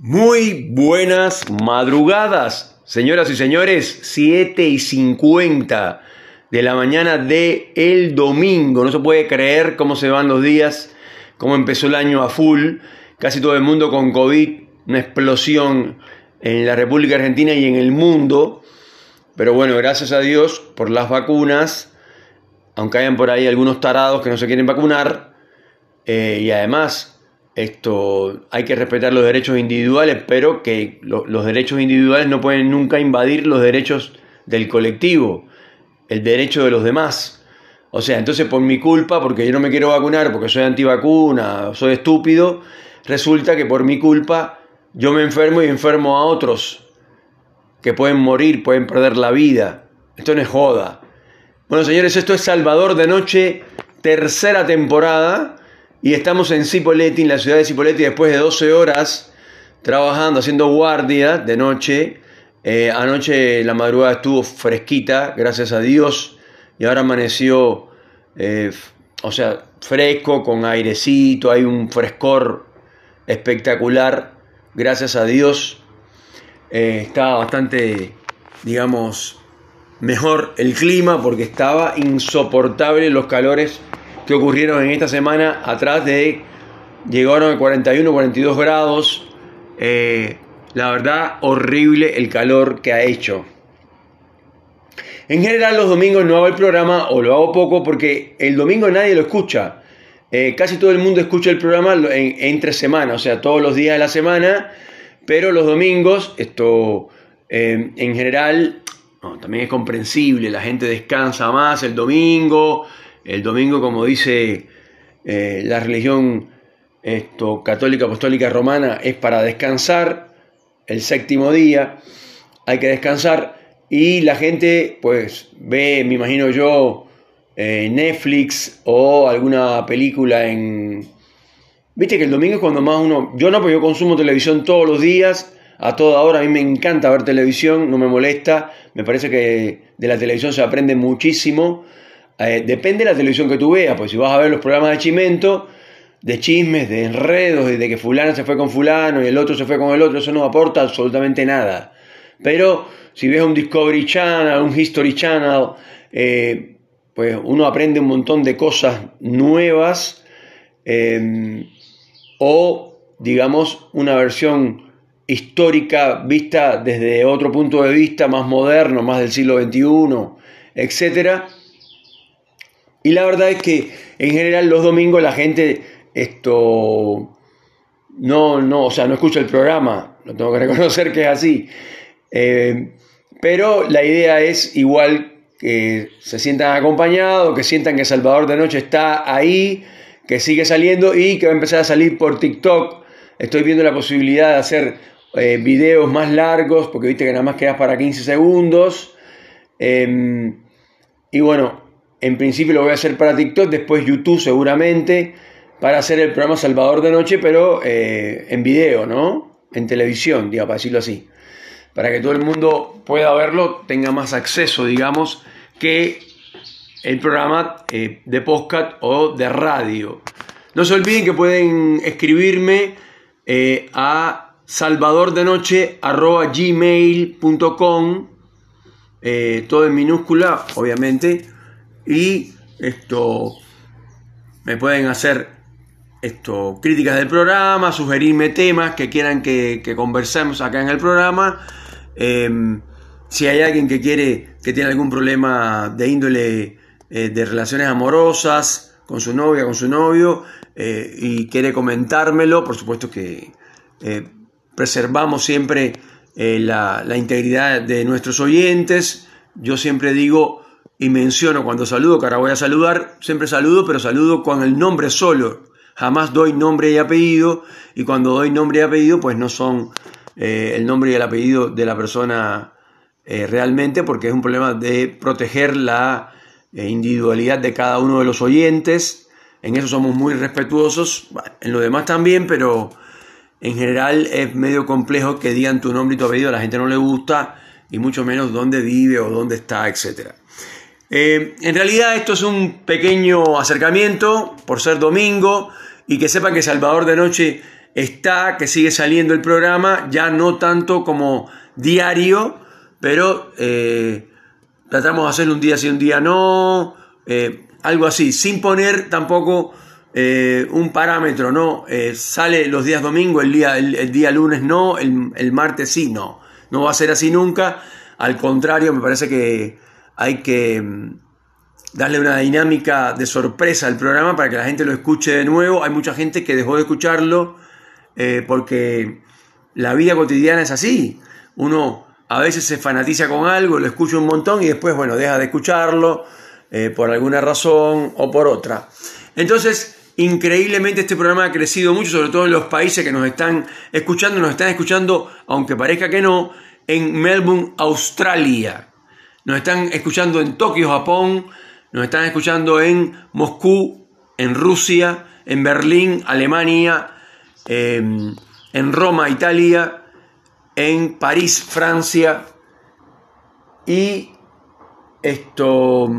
Muy buenas madrugadas, señoras y señores, 7 y 50 de la mañana de el domingo. No se puede creer cómo se van los días, cómo empezó el año a full. Casi todo el mundo con COVID, una explosión en la República Argentina y en el mundo. Pero bueno, gracias a Dios por las vacunas, aunque hayan por ahí algunos tarados que no se quieren vacunar. Eh, y además esto, hay que respetar los derechos individuales, pero que los derechos individuales no pueden nunca invadir los derechos del colectivo, el derecho de los demás. O sea, entonces por mi culpa, porque yo no me quiero vacunar, porque soy antivacuna, soy estúpido, resulta que por mi culpa yo me enfermo y enfermo a otros que pueden morir, pueden perder la vida. Esto no es joda. Bueno, señores, esto es Salvador de Noche, tercera temporada. Y estamos en Cipolletti, en la ciudad de Cipolletti, después de 12 horas trabajando, haciendo guardia de noche. Eh, anoche la madrugada estuvo fresquita, gracias a Dios, y ahora amaneció, eh, o sea, fresco, con airecito, hay un frescor espectacular, gracias a Dios. Eh, estaba bastante, digamos, mejor el clima porque estaba insoportable los calores que ocurrieron en esta semana atrás de llegaron a 41, 42 grados. Eh, la verdad, horrible el calor que ha hecho. En general los domingos no hago el programa o lo hago poco porque el domingo nadie lo escucha. Eh, casi todo el mundo escucha el programa entre semanas, o sea, todos los días de la semana, pero los domingos, esto eh, en general, también es comprensible, la gente descansa más el domingo, el domingo, como dice eh, la religión católica apostólica romana, es para descansar. El séptimo día hay que descansar. Y la gente, pues, ve, me imagino yo, eh, Netflix o alguna película en... Viste que el domingo es cuando más uno... Yo no, porque yo consumo televisión todos los días, a toda hora. A mí me encanta ver televisión, no me molesta. Me parece que de la televisión se aprende muchísimo. Eh, depende de la televisión que tú veas, pues si vas a ver los programas de Chimento, de chismes, de enredos, de que fulano se fue con fulano y el otro se fue con el otro, eso no aporta absolutamente nada. Pero si ves un Discovery Channel, un History Channel, eh, pues uno aprende un montón de cosas nuevas eh, o, digamos, una versión histórica vista desde otro punto de vista más moderno, más del siglo XXI, etcétera y la verdad es que en general los domingos la gente esto no, no, o sea, no escucha el programa, lo tengo que reconocer que es así. Eh, pero la idea es igual que se sientan acompañados, que sientan que Salvador de Noche está ahí, que sigue saliendo y que va a empezar a salir por TikTok. Estoy viendo la posibilidad de hacer eh, videos más largos, porque viste que nada más quedas para 15 segundos. Em, y bueno, en principio lo voy a hacer para TikTok, después YouTube seguramente, para hacer el programa Salvador de Noche, pero eh, en video, ¿no? En televisión, digamos, para decirlo así. Para que todo el mundo pueda verlo, tenga más acceso, digamos, que el programa eh, de podcast o de radio. No se olviden que pueden escribirme eh, a salvadordenoche.gmail.com todo en minúscula, obviamente y esto me pueden hacer esto, críticas del programa, sugerirme temas que quieran que, conversemos acá en el programa. Em, si hay alguien que quiere, que tiene algún problema de índole eh, de relaciones amorosas con su novia, con su novio, eh, y quiere comentármelo, por supuesto que eh, preservamos siempre la, la integridad de nuestros oyentes. Yo siempre digo, y menciono cuando saludo, que ahora voy a saludar, siempre saludo, pero saludo con el nombre solo. Jamás doy nombre y apellido, y cuando doy nombre y apellido, pues no son eh, el nombre y el apellido de la persona eh, realmente, porque es un problema de proteger la eh, individualidad de cada uno de los oyentes. En eso somos muy respetuosos, en lo demás también, pero en general es medio complejo que digan tu nombre y tu apellido, a la gente no le gusta, y mucho menos dónde vive o dónde está, etcétera. Eh, en realidad esto es un pequeño acercamiento por ser domingo y que sepan que Salvador de Noche está, que sigue saliendo el programa, ya no tanto como diario, pero eh, tratamos de hacerlo un día sí, un día no, eh, algo así, sin poner tampoco un parámetro, ¿no? sale los días domingo, el día, el, día lunes no, el, el, martes sí, no. No va a ser así nunca. Al contrario, me parece que hay que mm, darle una dinámica de sorpresa al programa para que la gente lo escuche de nuevo. Hay mucha gente que dejó de escucharlo porque la vida cotidiana es así. Uno a veces se fanatiza con algo, lo escucha un montón y después, bueno, deja de escucharlo eh, por alguna razón o por otra. Entonces, increíblemente este programa ha crecido mucho, sobre todo en los países que nos están escuchando, nos están escuchando, aunque parezca que no, en Melbourne, Australia. Nos están escuchando en Tokio, Japón, nos están escuchando en Moscú, en Rusia, en Berlín, Alemania, en Roma, Italia, en París, Francia, y esto,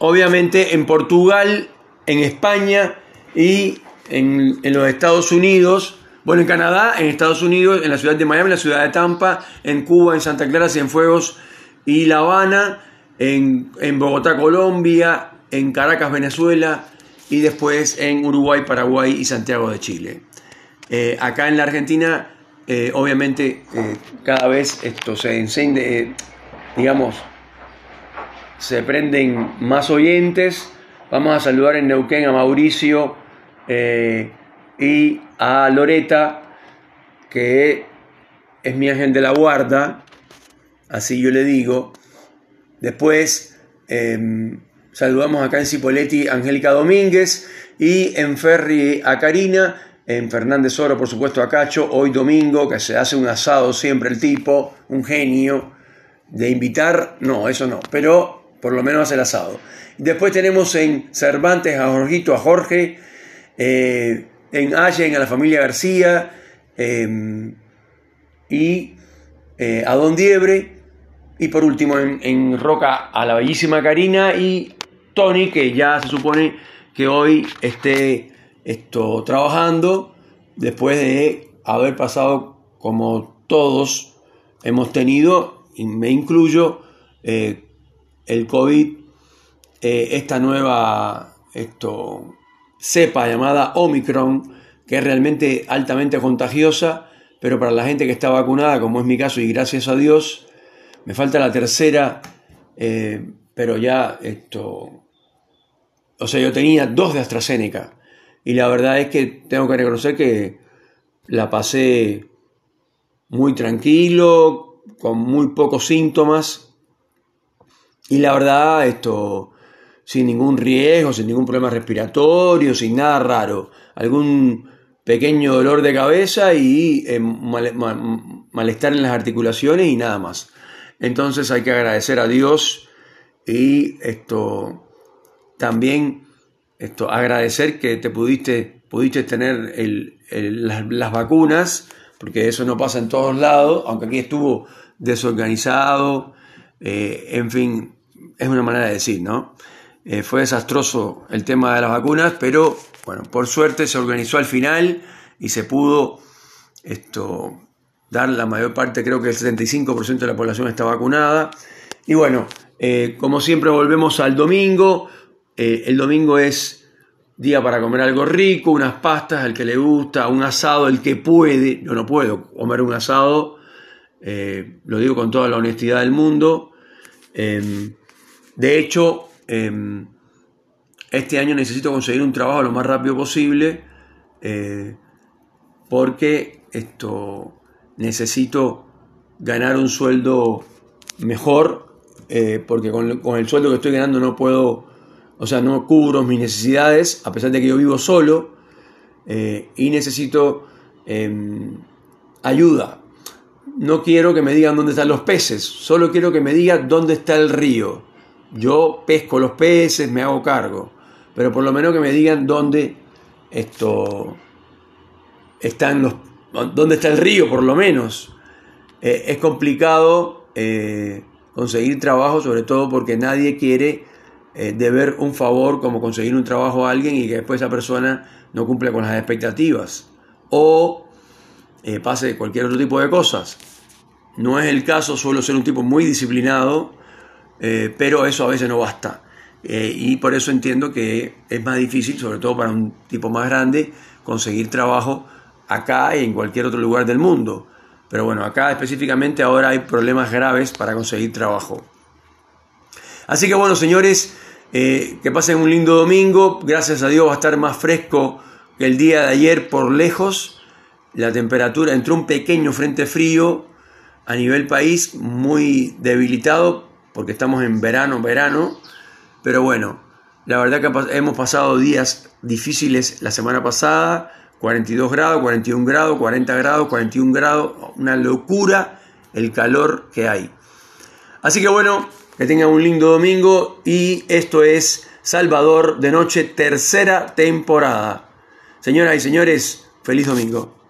obviamente en Portugal, en España y en, los Estados Unidos, bueno, en Canadá, en Estados Unidos, en la ciudad de Miami, en la ciudad de Tampa, en Cuba, en Santa Clara, Cienfuegos y La Habana, en, en Bogotá, Colombia, en Caracas, Venezuela y después en Uruguay, Paraguay y Santiago de Chile. Eh, acá en la Argentina eh, obviamente eh, cada vez esto se enciende, digamos, se prenden más oyentes. Vamos a saludar en Neuquén a Mauricio y a Loreta, que es mi ángel de la guarda, así yo le digo. Después em, saludamos acá en Cipoletti a Angélica Domínguez y en Ferri a Karina en Fernández Oro, por supuesto, a Cacho, hoy domingo, que se hace un asado siempre el tipo, un genio, de invitar, no, eso no, pero por lo menos hace el asado. Después tenemos en Cervantes a Jorgito, a Jorge, eh, en Allen a la familia García, em, y eh, a Don Diebre, y por último en, Roca a la bellísima Karina y Tony, que ya se supone que hoy esté esto, trabajando después de haber pasado como todos hemos tenido, y me incluyo, eh, el COVID, eh, esta nueva esto, cepa llamada Omicron, que es realmente altamente contagiosa, pero para la gente que está vacunada, como es mi caso, y gracias a Dios, me falta la tercera, eh, pero ya esto, o sea, yo tenía dos de AstraZeneca, y la verdad es que tengo que reconocer que la pasé muy tranquilo, con muy pocos síntomas. Y la verdad, esto sin ningún riesgo, sin ningún problema respiratorio, sin nada raro. Algún pequeño dolor de cabeza y eh, malestar en las articulaciones y nada más. Entonces hay que agradecer a Dios y esto también esto, agradecer que te pudiste, pudiste tener las, vacunas, porque eso no pasa en todos lados, aunque aquí estuvo desorganizado, eh, en fin, es una manera de decir, ¿no? Eh, fue desastroso el tema de las vacunas, pero bueno, por suerte se organizó al final y se pudo esto, dar la mayor parte, creo que el 75% de la población está vacunada. Y bueno, eh, como siempre volvemos al domingo, eh, el domingo es día para comer algo rico, unas pastas al que le gusta, un asado el que puede. Yo no puedo comer un asado, eh, lo digo con toda la honestidad del mundo. Em, de hecho, em, este año necesito conseguir un trabajo lo más rápido posible porque esto necesito ganar un sueldo mejor porque con, con el sueldo que estoy ganando no puedo o sea, no cubro mis necesidades, a pesar de que yo vivo solo, eh, y necesito em, ayuda. No quiero que me digan dónde están los peces, solo quiero que me digan dónde está el río. Yo pesco los peces, me hago cargo, pero por lo menos que me digan dónde esto están los, dónde está el río, por lo menos. Eh, es complicado eh, conseguir trabajo, sobre todo porque nadie quiere eh, deber un favor como conseguir un trabajo a alguien y que después esa persona no cumple con las expectativas o eh, pase cualquier otro tipo de cosas. No es el caso, suelo ser un tipo muy disciplinado, pero eso a veces no basta. y por eso entiendo que es más difícil, sobre todo para un tipo más grande, conseguir trabajo acá y en cualquier otro lugar del mundo. Pero bueno, acá específicamente ahora hay problemas graves para conseguir trabajo. Así que bueno, señores, eh, que pasen un lindo domingo. Gracias a Dios va a estar más fresco que el día de ayer por lejos. La temperatura entró un pequeño frente frío a nivel país, muy debilitado porque estamos en verano, verano. Pero bueno, la verdad que hemos pasado días difíciles la semana pasada. 42 grados, 41 grados, 40 grados, 41 grados. Una locura el calor que hay. Así que bueno, que tengan un lindo domingo y esto es Salvador de Noche, tercera temporada. Señoras y señores, feliz domingo.